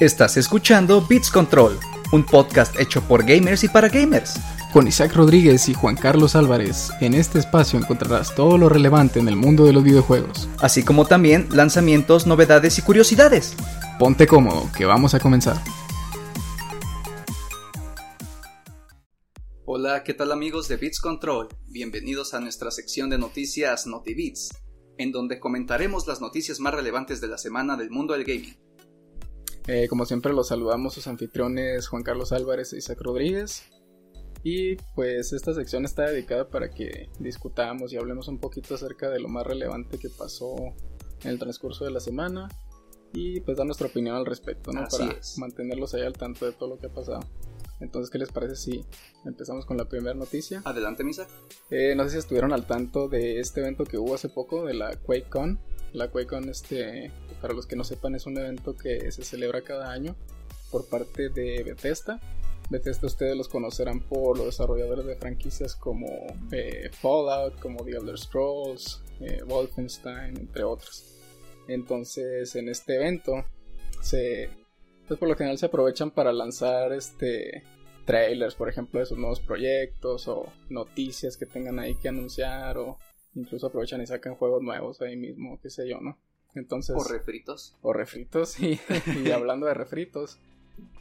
Estás escuchando Beats Control, un podcast hecho por gamers y para gamers. Con Isaac Rodríguez y Juan Carlos Álvarez, en este espacio encontrarás todo lo relevante en el mundo de los videojuegos. Así como también lanzamientos, novedades y curiosidades. Ponte cómodo, que vamos a comenzar. Hola, ¿qué tal amigos de Beats Control? Bienvenidos a nuestra sección de noticias NotiBeats, en donde comentaremos las noticias más relevantes de la semana del mundo del gaming. Eh, como siempre los saludamos sus anfitriones Juan Carlos Álvarez e Isaac Rodríguez. Y pues esta sección está dedicada para que discutamos y hablemos un poquito acerca de lo más relevante que pasó en el transcurso de la semana y pues dar nuestra opinión al respecto, ¿no? para mantenerlos ahí al tanto de todo lo que ha pasado. Entonces, ¿qué les parece si empezamos con la primera noticia? Adelante, Misa. Eh, no sé si estuvieron al tanto de este evento que hubo hace poco, de la QuakeCon. La QuakeCon, este, para los que no sepan, es un evento que se celebra cada año por parte de Bethesda. Bethesda ustedes los conocerán por los desarrolladores de franquicias como eh, Fallout, como The Elder Scrolls, eh, Wolfenstein, entre otros. Entonces, en este evento se pues por lo general se aprovechan para lanzar este trailers, por ejemplo, de sus nuevos proyectos o noticias que tengan ahí que anunciar o incluso aprovechan y sacan juegos nuevos ahí mismo, qué sé yo, ¿no? Entonces, o refritos. O refritos, y, y hablando de refritos,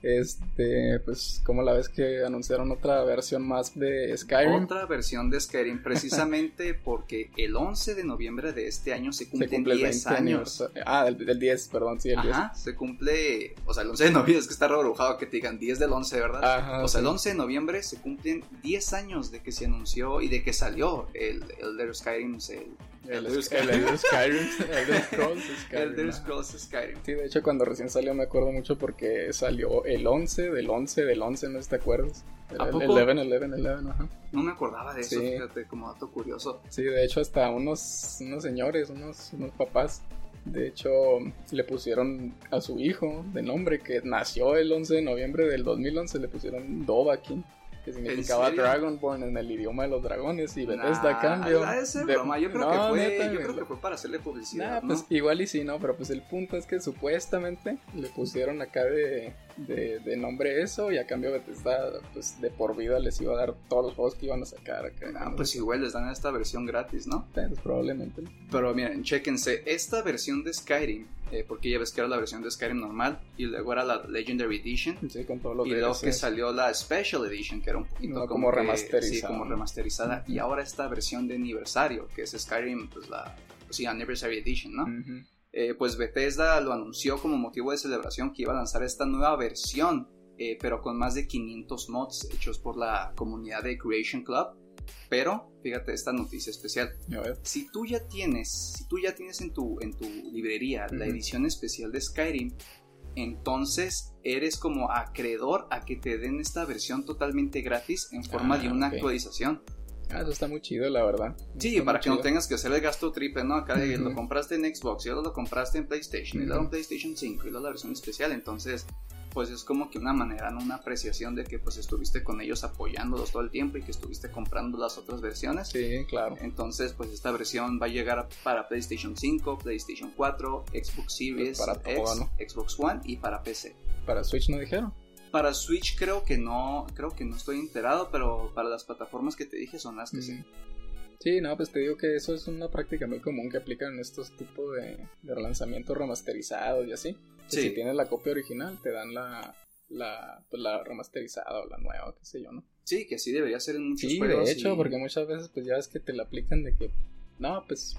este, pues, como la vez que anunciaron otra versión más de Skyrim? Otra versión de Skyrim, precisamente porque el 11 de noviembre de este año se cumplen se 10 años. Ah, del, 10, perdón, sí, el Ajá, se cumple, o sea, el 11 de noviembre, es que está rebrujado que te digan 10 del 11, ¿verdad? Ajá, o sea, el 11 de noviembre se cumplen 10 años de que se anunció y de que salió el Elder Skyrim, el el, Elder Skyrim. El Skyrim. Elder Scrolls Skyrim. Sí, de hecho, cuando recién salió me acuerdo mucho porque salió el 11 del 11 del 11, ¿no te acuerdas? El, ¿A poco? 11, 11, 11, ajá. No me acordaba de eso, fíjate, como dato curioso. Sí, de hecho, hasta unos, unos señores, unos, unos papás, de hecho, le pusieron a su hijo de nombre que nació el 11 de noviembre del 2011, le pusieron Dovahkiin que significaba Dragonborn en el idioma de los dragones y Bethesda nah, cambio. Ese de... broma. Yo creo que fue, yo creo que fue para hacerle publicidad. Nah, pues igual y sí, no, pero pues el punto es que supuestamente le pusieron acá de, de, de, nombre eso y a cambio Bethesda pues de por vida les iba a dar todos los juegos que iban a sacar. Ah, pues igual les dan esta versión gratis, ¿no? Pues probablemente. Pero miren, chequense, esta versión de Skyrim eh, porque ya ves que era la versión de Skyrim normal y luego era la Legendary Edition sí, con todo lo y luego que salió la Special Edition que era un poquito como, remasterizada sí, como remasterizada y ahora esta versión de aniversario que es Skyrim pues la pues, sí, Anniversary Edition ¿no? Eh, pues Bethesda lo anunció como motivo de celebración que iba a lanzar esta nueva versión eh, pero con más de 500 mods hechos por la comunidad de Creation Club pero, fíjate esta noticia especial. Si tú ya tienes, si tú ya tienes en tu, en tu librería la edición especial de Skyrim, entonces eres como acreedor a que te den esta versión totalmente gratis en forma de ah, una actualización. Ah, eso está muy chido, la verdad. Sí, para que no tengas que hacer el gasto triple, ¿no? Acá lo compraste en Xbox y ahora lo compraste en PlayStation y luego en PlayStation 5 y luego la versión especial. Entonces, pues es como que una manera, ¿no? Una apreciación de que pues estuviste con ellos apoyándolos todo el tiempo y que estuviste comprando las otras versiones. Sí, claro. Entonces, pues esta versión va a llegar para PlayStation 5, PlayStation 4, Xbox Series, para X, Xbox One y para PC. ¿Para Switch no dijeron? Para Switch creo que no, creo que no estoy enterado, pero para las plataformas que te dije son las que sí. Sí, no, pues te digo que eso es una práctica muy común que aplican en estos tipos de, de relanzamientos remasterizados y así. Si tienes la copia original, te dan la, la, pues, la remasterizada o la nueva, qué sé yo, ¿no? Sí, que así debería ser en muchos sí, de hecho, porque muchas veces pues ya ves que te la aplican de que, no, pues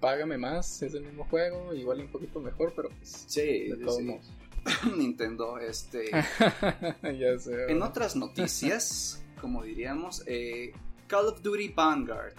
págame más, es el mismo juego, igual un poquito mejor, pero pues sí, de todos modos. Nintendo, este... ya sé. En otras noticias, como diríamos, eh, Call of Duty Vanguard.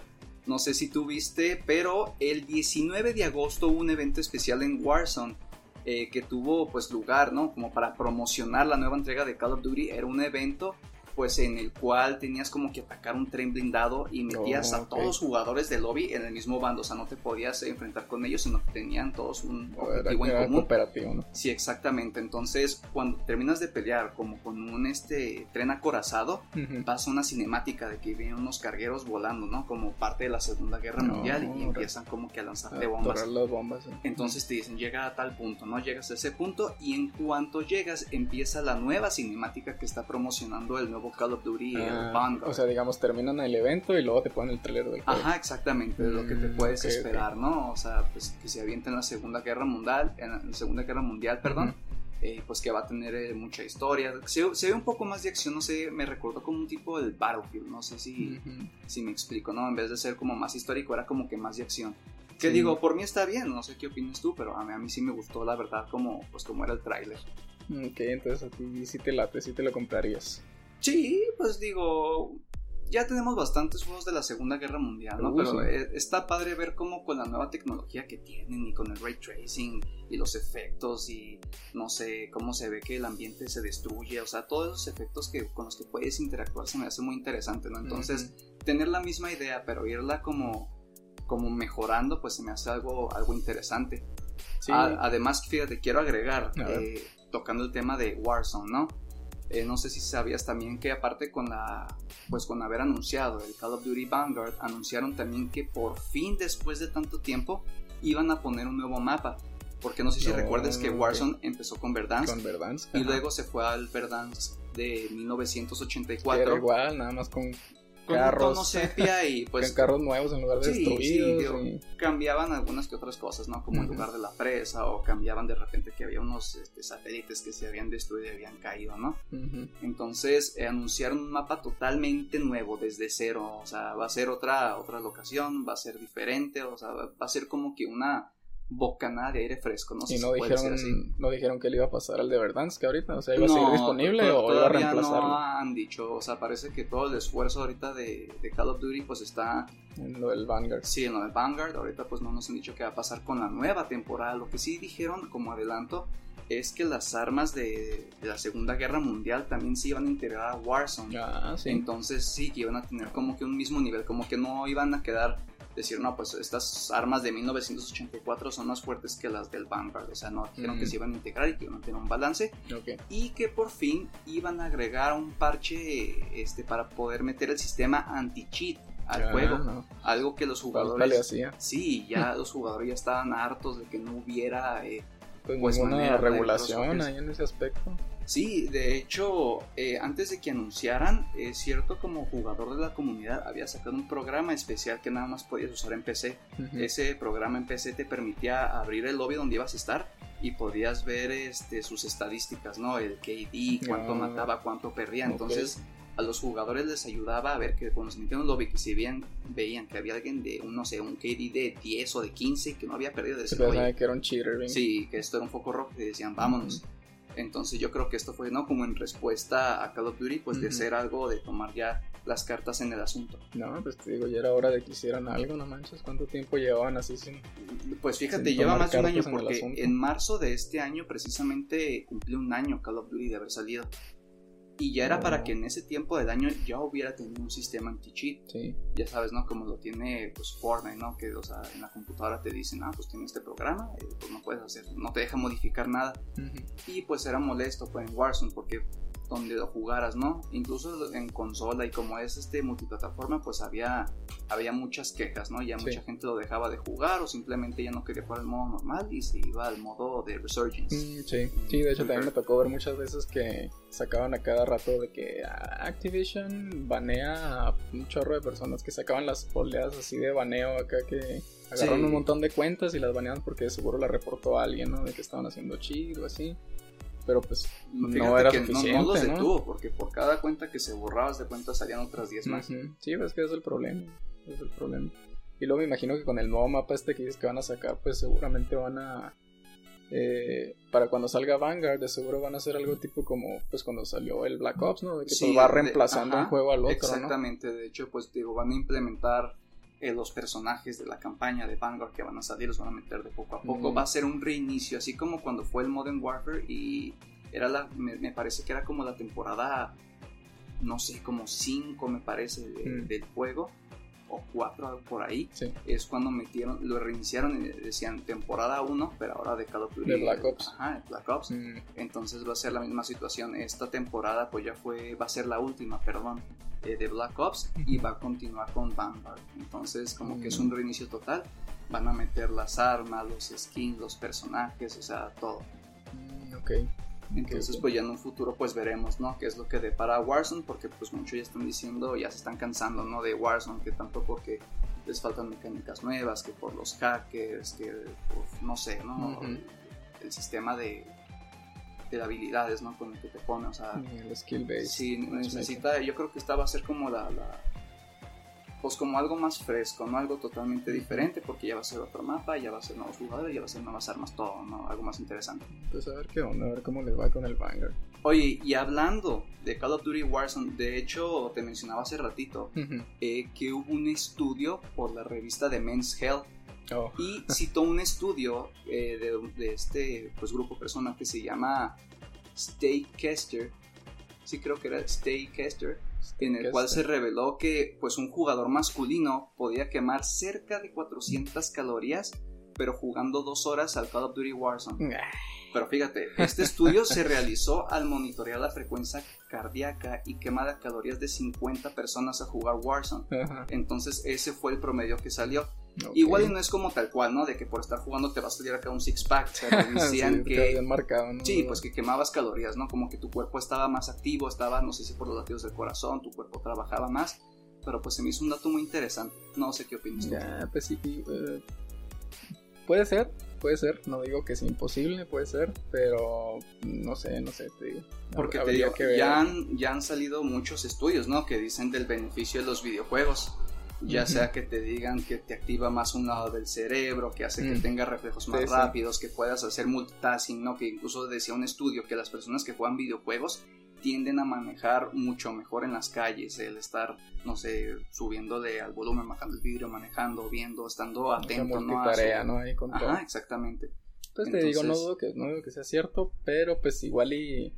No sé si tú viste, pero el 19 de agosto hubo un evento especial en Warzone eh, que tuvo pues lugar, ¿no? Como para promocionar la nueva entrega de Call of Duty. Era un evento pues en el cual tenías como que atacar un tren blindado y metías Oh, a ok. todos los jugadores del lobby en el mismo bando, o sea, no te podías enfrentar con ellos, sino que tenían todos un objetivo en común. cooperativo, ¿no? Sí, exactamente. Entonces, cuando terminas de pelear como con un este tren acorazado, pasa una cinemática de que vienen unos cargueros volando, ¿no? Como parte de la Segunda Guerra No, Mundial y empiezan como que a A lanzarte bombas. atorar las bombas. sí. Entonces te dicen, llega a tal punto, ¿no? Llegas a ese punto y en cuanto llegas empieza la nueva cinemática que está promocionando el nuevo Call of Duty, Ah, Vanguard. o sea, digamos, terminan el evento y luego te ponen el trailer del juego. Ajá, exactamente, de lo que te Mm, puedes ok, ok. esperar, ¿no? O sea, pues que se avienta en la Segunda Guerra Mundial, en la Segunda Guerra Mundial, perdón, eh, pues que va a tener eh, mucha historia. Se, se ve un poco más de acción, no sé, me recordó como un tipo del Battlefield, no sé si, si me explico, ¿no? En vez de ser como más histórico, era como que más de acción. Que Sí. digo, por mí está bien, no sé qué opinas tú, pero a mí, a mí sí me gustó, la verdad, como, pues como era el tráiler. Ok, entonces a ti sí te late, sí te lo comprarías. Sí, pues digo, ya tenemos bastantes juegos de la Segunda Guerra Mundial, ¿no? Uh, Pero sí. eh, está padre ver cómo con la nueva tecnología que tienen y con el ray tracing y los efectos y no sé, cómo se ve que el ambiente se destruye, o sea, todos esos efectos que, con los que puedes interactuar se me hace muy interesante, ¿no? Entonces, tener la misma idea, pero irla como, como mejorando, pues se me hace algo, algo interesante. Sí, A- además, fíjate, quiero agregar, eh, tocando el tema de Warzone, ¿no? Eh, no sé si sabías también que aparte con la, pues con haber anunciado el Call of Duty Vanguard, anunciaron también que por fin después de tanto tiempo iban a poner un nuevo mapa. Porque no sé si No, recuerdas que. Warzone empezó con Verdansk con Verdansk. y ajá. luego se fue al Verdansk de Era 1984 igual, nada más con, con un carros. tono sepia y pues carros nuevos en lugar de Sí, destruidos. sí, y- cambiaban algunas que otras cosas, ¿no? Como en Ujú. lugar de la presa o cambiaban de repente que había unos este, satélites que se habían destruido y habían caído, ¿no? Entonces eh, anunciaron un mapa totalmente nuevo desde cero, o sea, va a ser otra otra locación, va a ser diferente, o sea, va a ser como que una bocanada de aire fresco, no sé Y si no dijeron, así. no dijeron que le iba a pasar al de Verdansk ahorita, o sea, iba a seguir disponible o iba a reemplazarlo no han dicho, o sea, parece que todo el esfuerzo ahorita de, de Call of Duty pues está en lo del Vanguard. Sí, en lo de Vanguard, ahorita pues no nos han dicho qué va a pasar con la nueva temporada. Lo que sí dijeron como adelanto es que las armas de, de la Segunda Guerra Mundial también se iban a integrar a Warzone. Ah, sí. Entonces sí, que iban a tener como que un mismo nivel, como que no iban a quedar, decir, no, pues estas armas de 1984 son más fuertes que las del Vanguard. O sea, no, dijeron que se iban a integrar y que iban a tener un balance y que por fin iban a agregar un parche este, para poder meter el sistema anti-cheat al Ah, juego. no. Algo que los jugadores. Sí, ya los jugadores ya estaban hartos de que no hubiera... eh, Pues, Pues, ninguna regulación ahí en ese aspecto. Sí, de hecho, eh, antes de que anunciaran, es cierto, como jugador de la comunidad, había sacado un programa especial que nada más podías usar en PC. Ese programa en PC te permitía abrir el lobby donde ibas a estar y podías ver este, sus estadísticas, ¿no? El KD, cuánto Ah, mataba, cuánto perdía. Entonces, a los jugadores les ayudaba a ver que cuando se metían en un lobby, que si bien veían que había alguien de, un, no sé, un KD de 10 o de 15 que no había perdido, "Oye, que era un cheater. Sí, que esto era un foco rojo y decían, vámonos. Entonces yo creo que esto fue, ¿no? Como en respuesta a Call of Duty, pues de ser algo, de tomar ya las cartas en el asunto. No, pues te digo, ya era hora de que hicieran algo, no manches. ¿Cuánto tiempo llevaban así sin.? Pues fíjate, Sin lleva más de un año en porque asunto. en marzo de este año precisamente cumplió un año Call of Duty de haber salido. Y ya era para que en ese tiempo del año ya hubiera tenido un sistema anti-cheat. Sí. Ya sabes, ¿no? Como lo tiene pues Fortnite, ¿no? Que, o sea, en la computadora te dicen, ah, pues tiene este programa, eh, pues no puedes hacer, no te deja modificar nada. Y pues era molesto pues, en Warzone porque donde lo jugaras, ¿no? Incluso en consola y como es este multiplataforma, pues había, había muchas quejas, ¿no? Ya Sí. mucha gente lo dejaba de jugar o simplemente ya no quería jugar el modo normal y se iba al modo de Resurgence. Mm, sí, sí, de hecho también me tocó ver muchas veces que sacaban a cada rato de que ah, Activision banea a un chorro de personas que sacaban las oleadas así de baneo acá que agarraron Sí. un montón de cuentas y las baneaban porque seguro la reportó a alguien, ¿no? De que estaban haciendo chido o así. Pero pues Fíjate no era que suficiente, no, los ¿no? detuvo porque por cada cuenta que se borraba de cuenta salían otras 10 más. Ujú. Sí, pues que es el problema. Es el problema. Y luego me imagino que con el nuevo mapa este que dices que van a sacar, pues seguramente van a. eh, para cuando salga Vanguard, de seguro van a hacer algo tipo como pues cuando salió el Black Ops, ¿no? De que Sí, pues, va de- reemplazando ajá, un juego al otro, ¿no? Exactamente, de hecho, pues digo, van a implementar eh, los personajes de la campaña de Vanguard que van a salir, los van a meter de poco a poco. Mm. Va a ser un reinicio, así como cuando fue el Modern Warfare y era la, me, me parece que era como la temporada no sé, como cinco me parece Mm. del juego, o cuatro algo por ahí, Sí. es cuando metieron, lo reiniciaron y decían temporada 1, pero ahora de Call of Duty. De Black Ops. Ajá, de Black Ops. Mm, Entonces va a ser la misma situación. Esta temporada pues ya fue, va a ser la última, perdón, eh, de Black Ops y va a continuar con Vanguard. Entonces como que es un Mm. reinicio total. Van a meter las armas, los skins, los personajes, o sea, todo. mm, ok. Entonces pues ya en un futuro pues veremos, ¿no? Qué es lo que depara Warzone, porque pues muchos ya están diciendo, ya se están cansando, ¿no? De Warzone, que tanto porque les faltan mecánicas nuevas, que por los hackers, que por, no sé, ¿no? El sistema de, de habilidades, ¿no? Con el que te pone, o sea, El skill base. sí, necesita, yo creo que esta va a ser como la, la- pues como algo más fresco, ¿no? Algo totalmente diferente, porque ya va a ser otro mapa, ya va a ser nuevos jugadores, ya va a ser nuevas armas, todo, ¿no? Algo más interesante. Pues a ver qué onda, a ver cómo les va con el Vanguard. Oye, y hablando de Call of Duty Warzone, de hecho, te mencionaba hace ratito eh, que hubo un estudio por la revista de Men's Health Oh, y citó un estudio eh, de, de este pues, grupo persona que se llama Stay Kester, sí creo que era Stay Kester, en el ¿qué cual se reveló que pues un jugador masculino podía quemar cerca de 400 calorías, pero jugando dos horas al Call of Duty Warzone. Pero fíjate, este estudio se realizó al monitorear la frecuencia cardíaca y quema de calorías de 50 personas a jugar Warzone. Entonces ese fue el promedio que salió. Igual y no es como tal cual, ¿no? De que por estar jugando te va a salir acá un six pack. Pero decían Sí, que... bien marcado, ¿no? Sí, pues que quemabas calorías, ¿no? Como que tu cuerpo estaba más activo, estaba, no sé si por los latidos del corazón, tu cuerpo trabajaba más. Pero pues se me hizo un dato muy interesante. No sé qué opinas tú. Ya, pues sí. eh, puede ser, puede ser. No digo que es imposible, puede ser. Pero no sé, no sé, te digo. Porque te digo, que ya han, ya han salido muchos estudios, ¿no? Que dicen del beneficio de los videojuegos. Ya sea que te digan que te activa más un lado del cerebro, que hace que Mm. tengas reflejos más Sí, sí. rápidos, que puedas hacer multitasking, ¿no? Que incluso decía un estudio que las personas que juegan videojuegos tienden a manejar mucho mejor en las calles, el estar, no sé, subiéndole al volumen, bajando el vidrio, manejando, viendo, estando atento, ¿no? A multitarea, su- ¿no? Ahí con todo. Ajá, exactamente. Pues te digo, no Entonces- dudo, que, no dudo que sea cierto, pero pues igual y...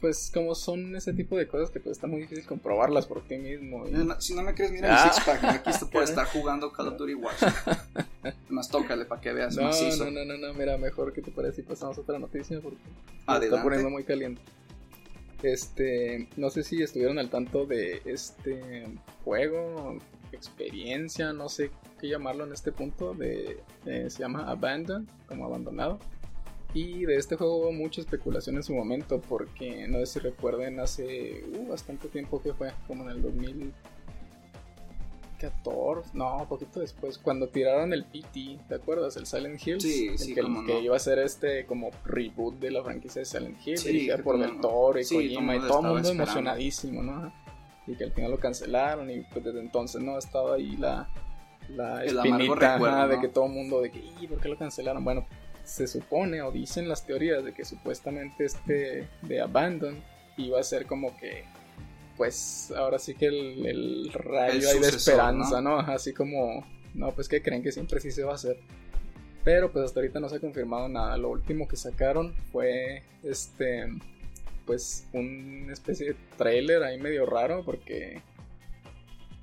Pues como son ese tipo de cosas que pues está muy difícil comprobarlas por ti mismo. y- No, Si no me crees, mira Ah. mi six pack. Aquí está por estar jugando Call of Duty Warzone. Más tócale para que veas No, macizo. no, no, no, no, mira, mejor que te parece si pasamos a otra noticia porque se está poniendo muy caliente. Este, no sé si estuvieron al tanto de este juego, experiencia, no sé qué llamarlo en este punto, de, eh, se llama Abandon, como abandonado. Y de este juego hubo mucha especulación en su momento, porque no sé si recuerden hace uh, bastante tiempo que fue, como en el 2014, no, poquito después, cuando tiraron el PT, ¿te acuerdas? El Silent Hills. Sí, El sí, que, cómo que no. iba a ser este como reboot de la franquicia de Silent Hill, Sí, dirigida por Del el- Toro y Kojima, y todo el estaba mundo esperando. emocionadísimo, ¿no? Y que al final lo cancelaron y pues desde entonces, ¿no? Ha estado ahí la, la El espinita recuerdo, de que todo el mundo de que, "¿Y ¿por qué lo cancelaron? Bueno, se supone o dicen las teorías de que supuestamente este de Abandon iba a ser como que pues ahora sí que el, el rayo El ahí de esperanza, ¿no? Así como, no, pues que creen que siempre sí se va a hacer. Pero pues hasta ahorita no se ha confirmado nada. Lo último que sacaron fue este pues una especie de trailer ahí medio raro porque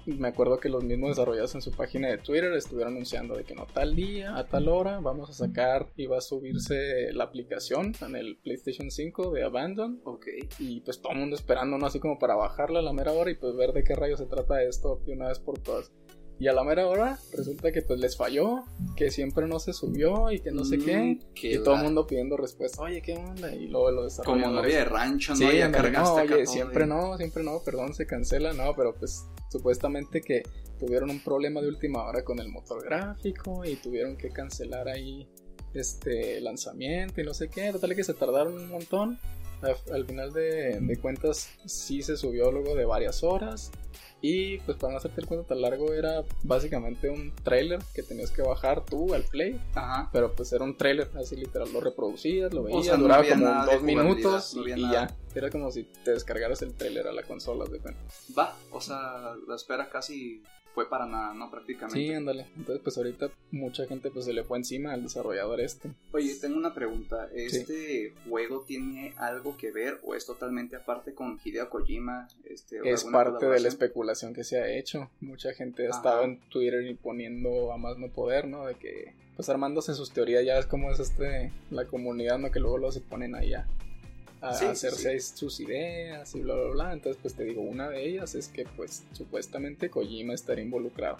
me acuerdo que los mismos desarrolladores en su página de Twitter estuvieron anunciando de que no tal día, a tal hora, vamos a sacar y va a subirse la aplicación en el PlayStation 5 de Abandon. Ok. Y pues todo el mundo esperando, ¿no? Así como para bajarla a la mera hora y pues ver de qué rayos se trata esto de una vez por todas. Y a la mera hora resulta que pues les falló, que siempre no se subió y que no sé qué. Mm, que Y todo el mundo pidiendo respuesta, oye, ¿qué onda? Y luego lo desarrolladores. Como novia de rancho, ¿no? Sí, ya cargaste no, oye, siempre y- no, siempre no, perdón, se cancela, no, pero pues supuestamente que tuvieron un problema de última hora con el motor gráfico y tuvieron que cancelar ahí este lanzamiento y no sé qué, total que se tardaron un montón. Al, al final de, de cuentas sí se subió luego de varias horas y pues para no hacerte el cuento tan largo era básicamente un trailer que tenías que bajar tú al play Ajá. pero pues era un trailer, así literal, lo reproducías, lo veías, sea, no duraba como dos minutos no y, ya. Era como si te descargaras el trailer a la consola, de cuenta. Va, o sea, la espera casi fue para nada, ¿no? Prácticamente. Sí, ándale. Entonces, pues ahorita mucha gente pues se le fue encima al desarrollador este. Oye, tengo una pregunta. ¿Este juego tiene algo que ver o es totalmente aparte con Hideo Kojima? Este, es parte de la especulación que se ha hecho. Mucha gente ha estado en Twitter y poniendo a más no poder, ¿no? De que, pues armándose sus teorías, ya es como es este, la comunidad, ¿no? Que luego lo se ponen ahí a, hacerse sus ideas y bla, bla, bla. Entonces, pues te digo, una de ellas es que, pues, supuestamente Kojima estaría involucrado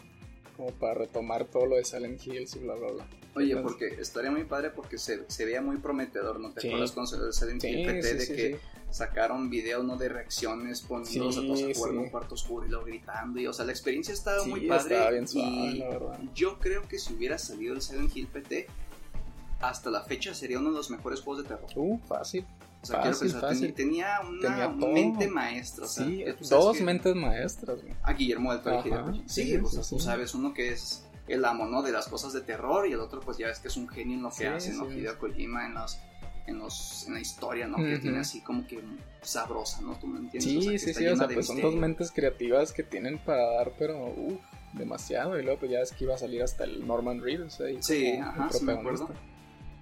como para retomar todo lo de Silent Hills y bla, bla, bla. Oye, porque estaría muy padre porque se, se veía muy prometedor, ¿no? ¿Te acuerdas con Silent Hill PT de que sacaron videos, ¿no? De reacciones poniéndolos a todos a jugar en un cuarto oscuro y luego gritando y, o sea, la experiencia estaba muy padre. Estaba bien suave, la verdad. Yo creo que si hubiera salido el Silent Hill PT, hasta la fecha sería uno de los mejores juegos de terror. Uh, fácil. O sea, fácil, quiero pensar, tenía una mente maestra. O sea, sí, dos mentes maestras. A Guillermo del Toro Sí, o sea, tú sabes, uno que es el amo, ¿no? De las cosas de terror y el otro, pues ya ves que es un genio en lo que hace, ¿no? Hideo Kojima en los en, los, en la historia, ¿no? Que tiene así como que sabrosa, ¿no? ¿Tú me entiendes? Sí, sí, sí, o sea, pues son dos mentes creativas que tienen para dar, pero, uff, demasiado. Y luego, pues ya es que iba a salir hasta el Norman Reedus ahí. Sí, ajá, sí me acuerdo.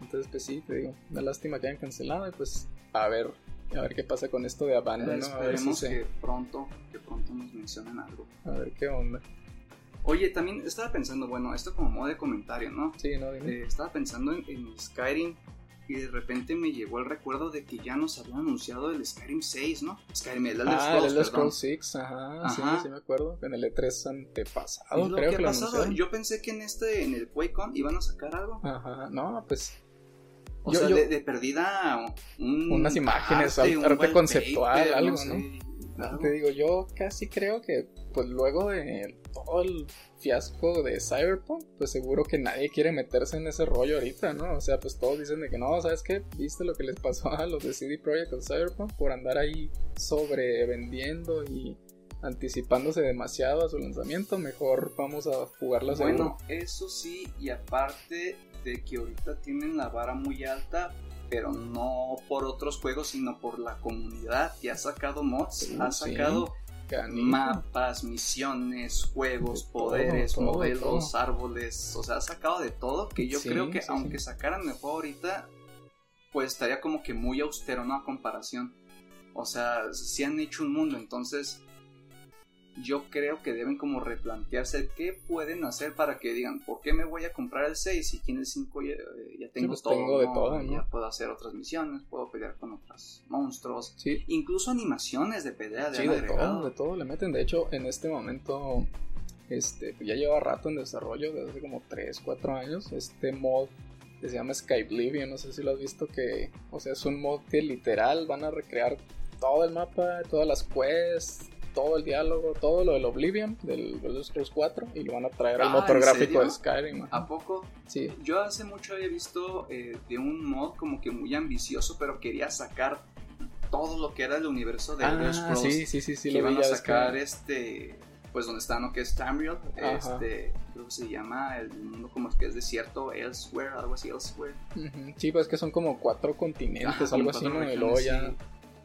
Entonces, pues sí, te digo, una lástima que hayan cancelado y pues a ver, a ver qué pasa con esto de Abandon, si que pronto, que pronto nos mencionen algo. A ver qué onda. Oye, también estaba pensando, bueno, esto como modo de comentario, ¿no? Sí, no, dime. Eh, estaba pensando en, Skyrim y de repente me llegó el recuerdo de que ya nos habían anunciado el Skyrim 6, ¿no? Skyrim, el Elder ah, el Elder Scrolls 6, ajá, ajá, sí, sí me acuerdo, en el E3 antepasado, creo que, que pasado, Yo pensé que en este, en el QuakeCon iban a sacar algo. Ajá, no, pues o sea, de, perdida unas imágenes, arte, conceptual, algo, ¿no? Te digo, yo casi creo que, pues luego de todo el fiasco de Cyberpunk, pues seguro que nadie quiere meterse en ese rollo ahorita, ¿no? O sea, pues todos dicen de que no, ¿sabes qué? ¿Viste lo que les pasó a los de CD Projekt con Cyberpunk por andar ahí sobrevendiendo y anticipándose demasiado a su lanzamiento? Mejor vamos a jugarla Bueno, eso sí, y aparte de que ahorita tienen la vara muy alta, pero no por otros juegos, sino por la comunidad. Que ha sacado mods, ha sacado mapas, misiones, juegos, poderes, modelos, árboles, o sea, ha sacado de todo, que yo creo que aunque sacaran el juego ahorita, pues estaría como que muy austero, ¿no? A comparación. O sea, si han hecho un mundo, entonces yo creo que deben como replantearse qué pueden hacer para que digan, ¿por qué me voy a comprar el 6 si aquí en el 5 ya, tengo pues todo? de todo Ya puedo hacer otras misiones, puedo pelear con otros monstruos, sí. incluso animaciones de pelea. De sí, de todo, de todo le meten. De hecho, en este momento, este, ya lleva rato en desarrollo, desde hace como 3, 4 años, este mod que se llama Skyblivion, no sé si lo has visto, que, o sea, es un mod que literal van a recrear todo el mapa, todas las quests, todo el diálogo, todo lo del Oblivion, del Elder Scrolls 4, y lo van a traer al ah, motor gráfico de Skyrim. ¿A poco? Sí. Yo hace mucho había visto eh, de un mod como que muy ambicioso, pero quería sacar todo lo que era el universo de Elder ah, Scrolls. Sí, sí, sí, sí. Que iban a sacar este pues donde está, ¿no? Que es Tamriel, este, creo que se llama el mundo como que es desierto, Elsewhere, algo así, Elsewhere. Sí, pues que son como cuatro continentes, algo así, ¿no? Y luego ya...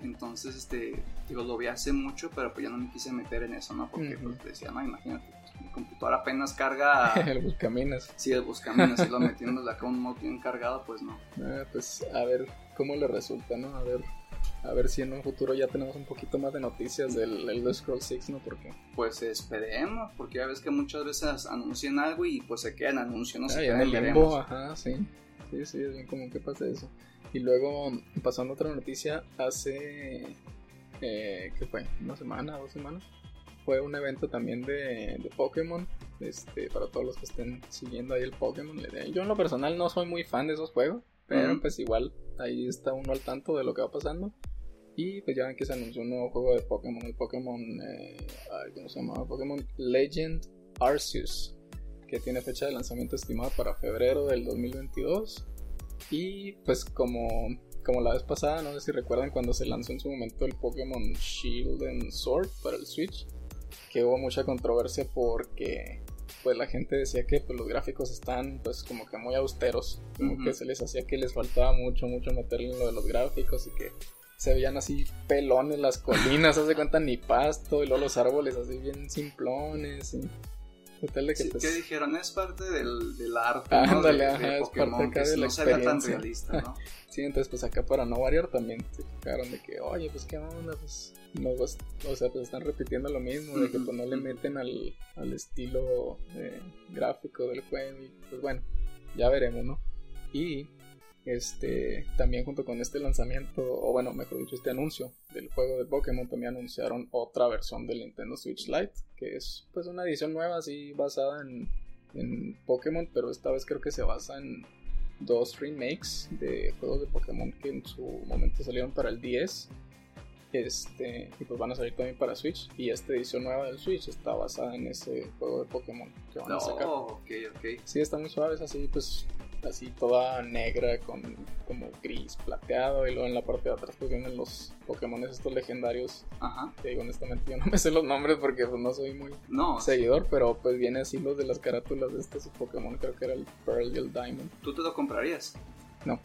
Entonces, este, digo, lo vi hace mucho, pero pues ya no me quise meter en eso, ¿no? Porque pues, decía, no, imagínate, mi computadora apenas carga... el buscaminas. Sí, el buscaminas, si lo metiendo acá un modo bien cargado, pues no. Ah, pues a ver cómo le resulta, ¿no? A ver, a ver si en un futuro ya tenemos un poquito más de noticias del Elder Scrolls 6, ¿no? Porque... Pues esperemos, porque ya ves que muchas veces anuncian algo y pues se queda en anuncio, ¿no? Ah, se en el limbo, ajá, sí. Sí, sí, es bien común que pase eso. Y luego, pasando a otra noticia, hace. Eh, ¿Qué fue? ¿Una semana? ¿Dos semanas? Fue un evento también de, de Pokémon. Este, para todos los que estén siguiendo ahí el Pokémon. Yo, en lo personal, no soy muy fan de esos juegos. Pero, pues, igual, ahí está uno al tanto de lo que va pasando. Y pues ya ven que se anunció un nuevo juego de Pokémon, el Pokémon, eh, ¿cómo se llama? Pokémon Legend Arceus, que tiene fecha de lanzamiento estimada para febrero del 2022. Y pues como, como la vez pasada, no sé si recuerdan cuando se lanzó en su momento el Pokémon Shield and Sword para el Switch, que hubo mucha controversia porque pues la gente decía que pues, los gráficos están pues como que muy austeros, como que se les hacía que les faltaba mucho, mucho meterle en lo de los gráficos y que se veían así pelones las colinas, hace cuenta ni pasto, y luego los árboles así bien simplones. Y Total de que, Sí, pues, ¿Qué dijeron? Es parte del, del arte, Ándale, ¿no? De, ajá, de es Pokémon, parte acá de la no se vea tan experiencia. realista, ¿no? Sí, entonces pues acá para no variar también se fijaron de que, oye, pues qué onda, pues no, pues, o sea, pues están repitiendo lo mismo, de que pues no le meten al, al estilo eh, gráfico del juego y pues bueno, ya veremos, ¿no? Y este también junto con este lanzamiento, o bueno, mejor dicho, este anuncio del juego de Pokémon, también anunciaron otra versión del Nintendo Switch Lite, que es pues una edición nueva así basada en, en Pokémon, pero esta vez creo que se basa en dos remakes de juegos de Pokémon que en su momento salieron para el 10. Este, y pues van a salir también para Switch. Y esta edición nueva del Switch está basada en ese juego de Pokémon que van No, a sacar. ok, ok. Sí, está muy suave, es así, pues así toda negra con como gris plateado. Y luego en la parte de atrás pues vienen los Pokémon estos legendarios. Ajá. Que digo, honestamente yo no me sé los nombres porque pues, no soy muy No, seguidor, pero pues viene así los de las carátulas de estos Pokémon. Creo que era el Pearl y el Diamond. ¿tú te lo comprarías? No,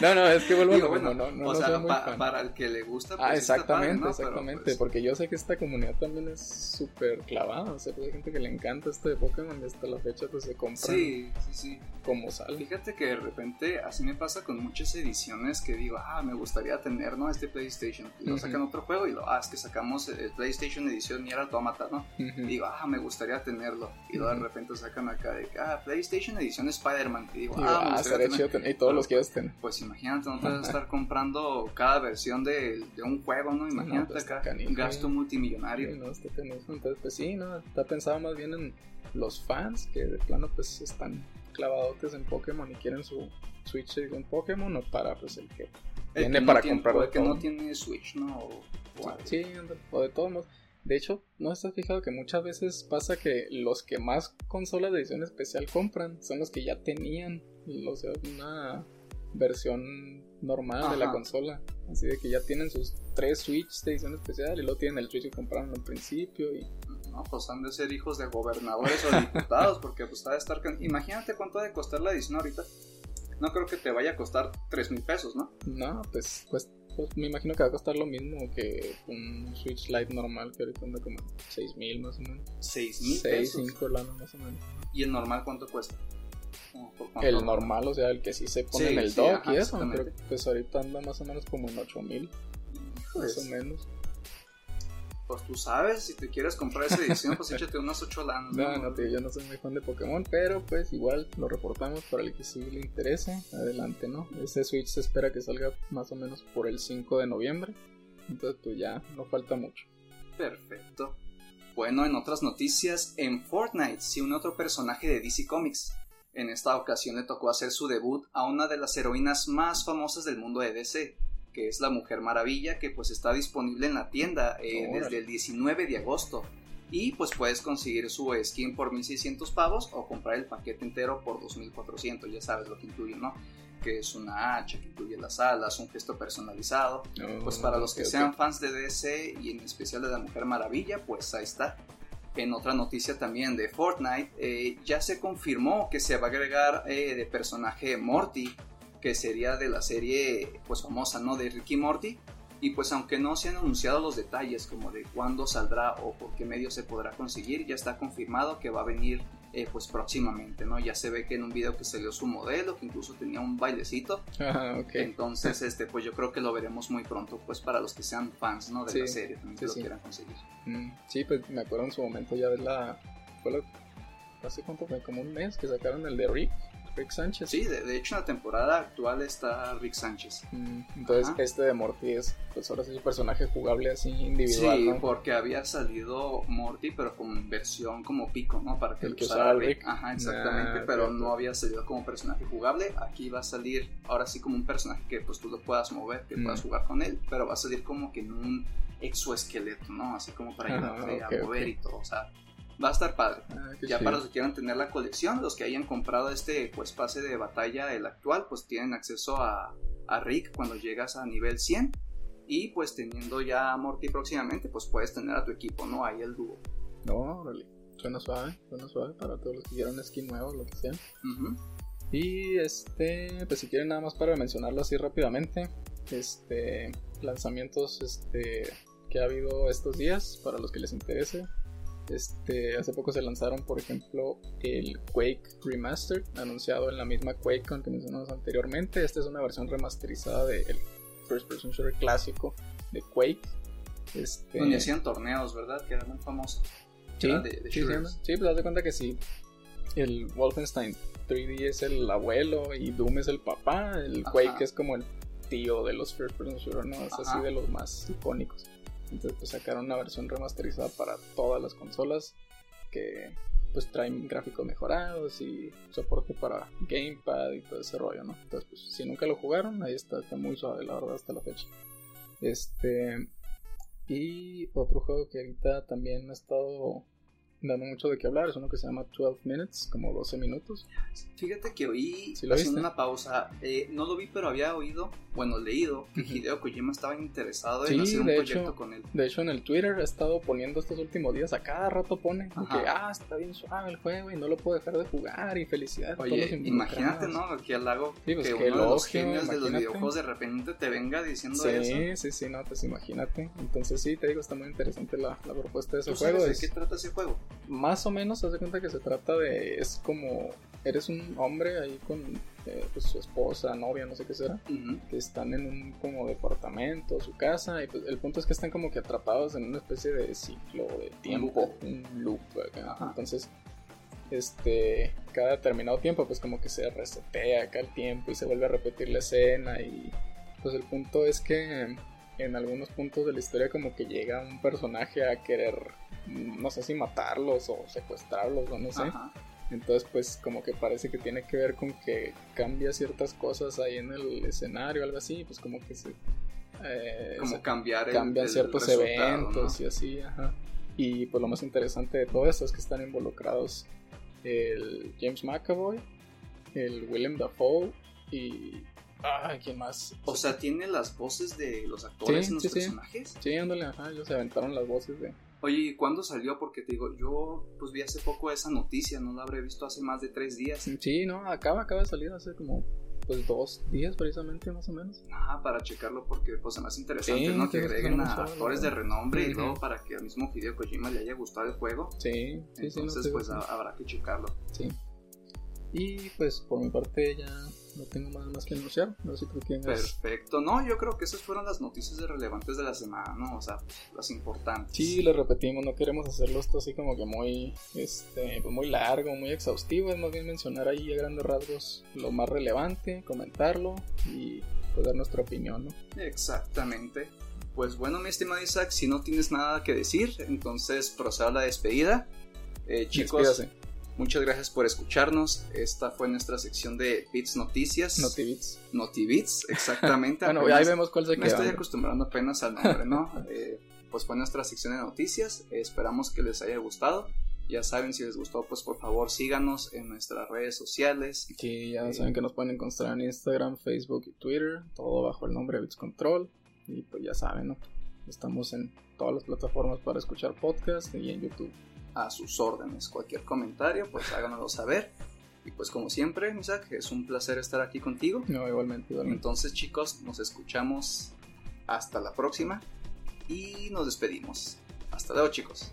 no, es que vuelvo a lo bueno, no, no, o no sea, soy muy pa- fan. para el que le gusta, pues Ah, exactamente, ¿no? Exactamente, pues, porque yo sé que esta comunidad también es súper clavada, o sea, pues hay gente que le encanta esto de Pokémon y hasta la fecha pues se compran Sí, sí, sí. como sale. Fíjate que de repente así me pasa con muchas ediciones que digo, ah, me gustaría tener, ¿no? Este PlayStation. Y lo sacan otro juego y lo, ah, es que sacamos el PlayStation edición y era Automata, ¿no? Ujú. Y digo, ah, me gustaría tenerlo. Y luego de repente sacan acá de que, ah, PlayStation edición Spider-Man. Y digo, Y ah, me ah, gustaría estaría tener. chido tener- los tener. Pues imagínate, no te vas a estar comprando cada versión de, de un juego, ¿no? Imagínate pues, está acá, canijo, un gasto multimillonario. Sí, no, está. Entonces, pues sí, no, está pensado más bien en los fans que de plano pues están clavadotes en Pokémon y quieren su Switch un Pokémon o para pues el que El que no para tiene- comprarlo el que todo. no tiene Switch, ¿no? O- o algo. Sí, o de todos modos. De hecho, ¿no estás fijado que muchas veces pasa que los que más consolas de edición especial compran son los que ya tenían, o sea, una versión normal de la consola? Así de que ya tienen sus tres Switch de edición especial y luego tienen el Switch que compraron al principio y... No, pues han de ser hijos de gobernadores o diputados, porque pues ha de estar... Imagínate cuánto ha de costar la edición ahorita. No creo que te vaya a costar 3 mil pesos, ¿no? No, pues, pues, pues me imagino que va a costar lo mismo que un Switch Lite normal que ahorita anda como 6 mil más o menos. 6 mil 6, pesos. 5 lana más o menos. ¿Y el normal cuánto cuesta? El normal, o sea, el que sí se pone Sí, en el sí, dock ajá, y eso, creo que pues ahorita anda más o menos como en 8 mil, Pues, más o menos. pues tú sabes, si te quieres comprar esa edición, pues échate unas 8 lanas. No, no, tío, yo no soy muy fan de Pokémon, pero pues igual lo reportamos para el que sí le interese. Adelante, ¿no? Ese Switch se espera que salga más o menos por el 5 de noviembre. Entonces, pues ya no falta mucho. Perfecto. Bueno, en otras noticias, en Fortnite se une otro personaje de DC Comics. En esta ocasión le tocó hacer su debut a una de las heroínas más famosas del mundo de DC, que es la Mujer Maravilla, que pues está disponible en la tienda eh, desde el 19 de agosto. Y pues puedes conseguir su skin por 1600 pavos o comprar el paquete entero por 2400, ya sabes lo que incluye, ¿no? Que es una hacha, que incluye las alas, un gesto personalizado, pues para los que sean fans de DC y en especial de la Mujer Maravilla, pues ahí está. En otra noticia también de Fortnite, eh, ya se confirmó que se va a agregar eh, de personaje Morty, que sería de la serie pues famosa, ¿no? De Ricky Morty. Y pues aunque no se han anunciado los detalles como de cuándo saldrá o por qué medio se podrá conseguir, ya está confirmado que va a venir eh, pues próximamente, ¿no? Ya se ve que en un video que salió su modelo, que incluso tenía un bailecito, Ah, ok. entonces, este, pues yo creo que lo veremos muy pronto, pues para los que sean fans, ¿no? De Sí, la serie, también sí, que lo sí. quieran conseguir. Mm, sí, pues me acuerdo en su momento ya de la. Fue la- ¿Hace cuánto fue? Como un mes que sacaron el de Rick, Rick Sánchez. Sí, de, de hecho en la temporada actual está Rick Sánchez. Mm, entonces, Ajá. este de Morty es, pues ahora sí, un personaje jugable así individual, Sí, ¿no? porque había salido Morty, pero con versión como pico, ¿no? Para que El lo que usara Rick. Rick. Ajá, exactamente, pero no había salido como personaje jugable. Aquí va a salir, ahora sí, como un personaje que pues tú lo puedas mover, que Mm. puedas jugar con él, pero va a salir como que en un exoesqueleto, ¿no? Así como para Ah, ayudarte a mover y todo, o sea, va a estar padre. Ah, Ya para los que quieran tener la colección, los que hayan comprado este pues pase de batalla, el actual, pues tienen acceso a, a Rick cuando llegas a nivel 100. Y pues teniendo ya a Morty próximamente, pues puedes tener a tu equipo, ¿no? Ahí el dúo. No, órale. Suena suave, suena suave para todos los que quieran skin nuevo, lo que sea. Y este, pues si quieren nada más para mencionarlo así rápidamente, este, lanzamientos este, que ha habido estos días, para los que les interese. Este, hace poco se lanzaron, por ejemplo, el Quake Remastered, anunciado en la misma QuakeCon que mencionamos anteriormente. Esta es una versión remasterizada del First Person Shooter clásico de Quake. Este... Donde hacían torneos, ¿verdad? Que era muy famoso. Sí, sí, sí, pues haz de cuenta que sí. El Wolfenstein 3D es el abuelo y Doom es el papá. El Quake es como el tío de los First Person Shooter, ¿no? Es así de los más icónicos. Entonces pues sacaron una versión remasterizada para todas las consolas que pues traen gráficos mejorados y soporte para gamepad y todo ese rollo, ¿no? Entonces pues si nunca lo jugaron, ahí está, está muy suave la verdad hasta la fecha. Este y otro juego que ahorita también ha estado dando mucho de qué hablar. Es uno que se llama 12 Minutes, como 12 minutos. Fíjate que oí, haciendo una pausa, eh, no lo vi, pero había oído, bueno, leído, que Hideo Kojima estaba interesado en hacer un proyecto con él. De hecho, en el Twitter ha estado poniendo estos últimos días, a cada rato pone que, ah, está bien suave el juego y no lo puedo dejar de jugar y felicidades. Oye, imagínate, ¿no? Aquí al lago, pues que, uno de los genios de los videojuegos de repente te venga diciendo eso. Sí, sí, sí, no, pues imagínate. Entonces sí, te digo, está muy interesante la, la propuesta de ese juego. ¿De qué trata ese juego? Más o menos, haz de cuenta que se trata de. Es como. Eres un hombre ahí con eh, pues, su esposa, novia, no sé qué será, que están en un como departamento, su casa, y pues el punto es que están como que atrapados en una especie de ciclo de tiempo, un loop. Entonces, este, cada determinado tiempo, pues como que se resetea acá el tiempo y se vuelve a repetir la escena, y pues el punto es que en algunos puntos de la historia como que llega un personaje a querer no sé si matarlos o secuestrarlos o no sé. Entonces pues como que parece que tiene que ver con que cambia ciertas cosas ahí en el escenario, algo así, pues como que se... Eh, como cambiar cambian ciertos eventos y así, ajá. Y pues lo más interesante de todo esto es que están involucrados el James McAvoy, el William Dafoe y Ah, ¿quién más? O sea, ¿tiene las voces de los actores en los personajes? Sí, ándale, ajá, ellos se aventaron las voces de, Oye, ¿y cuándo salió? Porque te digo, yo pues vi hace poco esa noticia, no la habré visto hace más de tres días. Sí, no, acaba, acaba de salir hace como pues dos días precisamente más o menos. Ah, para checarlo porque pues es más interesante, ¿no? Que agreguen a actores de renombre y luego para que al mismo Hideo Kojima le haya gustado el juego. Sí, sí, Entonces pues habrá que checarlo. Sí. Y pues por mi parte ya no tengo nada más que anunciar. No sé quién Perfecto. No, yo creo que esas fueron las noticias relevantes de la semana, ¿no? O sea, las importantes. Sí, lo repetimos, no queremos hacerlo esto así como que muy, este, pues muy largo, muy exhaustivo. Es más bien mencionar ahí a grandes rasgos lo más relevante, comentarlo y pues dar nuestra opinión, ¿no? Exactamente. Pues bueno, mi estimado Isaac, si no tienes nada que decir, entonces proceda la despedida. Eh, chicos, Muchas gracias por escucharnos. Esta fue nuestra sección de Bits Noticias. Notibits. Notibits, exactamente. bueno, ahí vemos cuál se queda. Me estoy acostumbrando apenas al nombre, ¿no? Eh, pues fue nuestra sección de noticias. esperamos que les haya gustado. Ya saben, si les gustó, pues por favor síganos en nuestras redes sociales. Que ya saben que nos pueden encontrar en Instagram, Facebook y Twitter, todo bajo el nombre de Bits Control. Y pues ya saben, ¿no? Estamos en todas las plataformas para escuchar podcast y en YouTube a sus órdenes. Cualquier comentario, pues háganoslo saber. Y pues como siempre, Isaac, es un placer estar aquí contigo. No, igualmente, igualmente. Entonces chicos, nos escuchamos hasta la próxima y nos despedimos. Hasta luego chicos.